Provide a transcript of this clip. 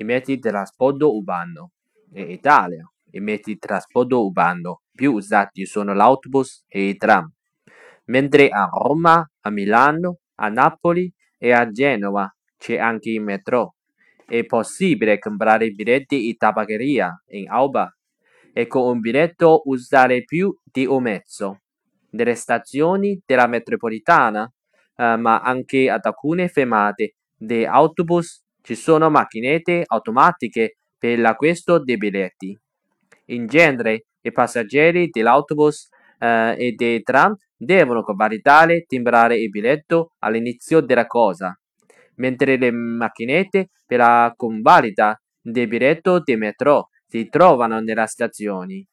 i mezzi di trasporto urbano. In Italia i mezzi di trasporto urbano più usati sono l'autobus e i tram, mentre a Roma, a Milano, a Napoli e a Genova c'è anche il metro. È possibile comprare biglietti in tabaccheria, in Alba, e con un biglietto usare più di un mezzo. Nelle stazioni della metropolitana, eh, ma anche ad alcune fermate di autobus ci sono macchinette automatiche per l'acquisto dei biglietti. In genere i passeggeri dell'autobus eh, e dei tram devono validare timbrare il biglietto all'inizio della cosa, mentre le macchinette per la convalida del biglietto di metro si trovano nelle stazioni.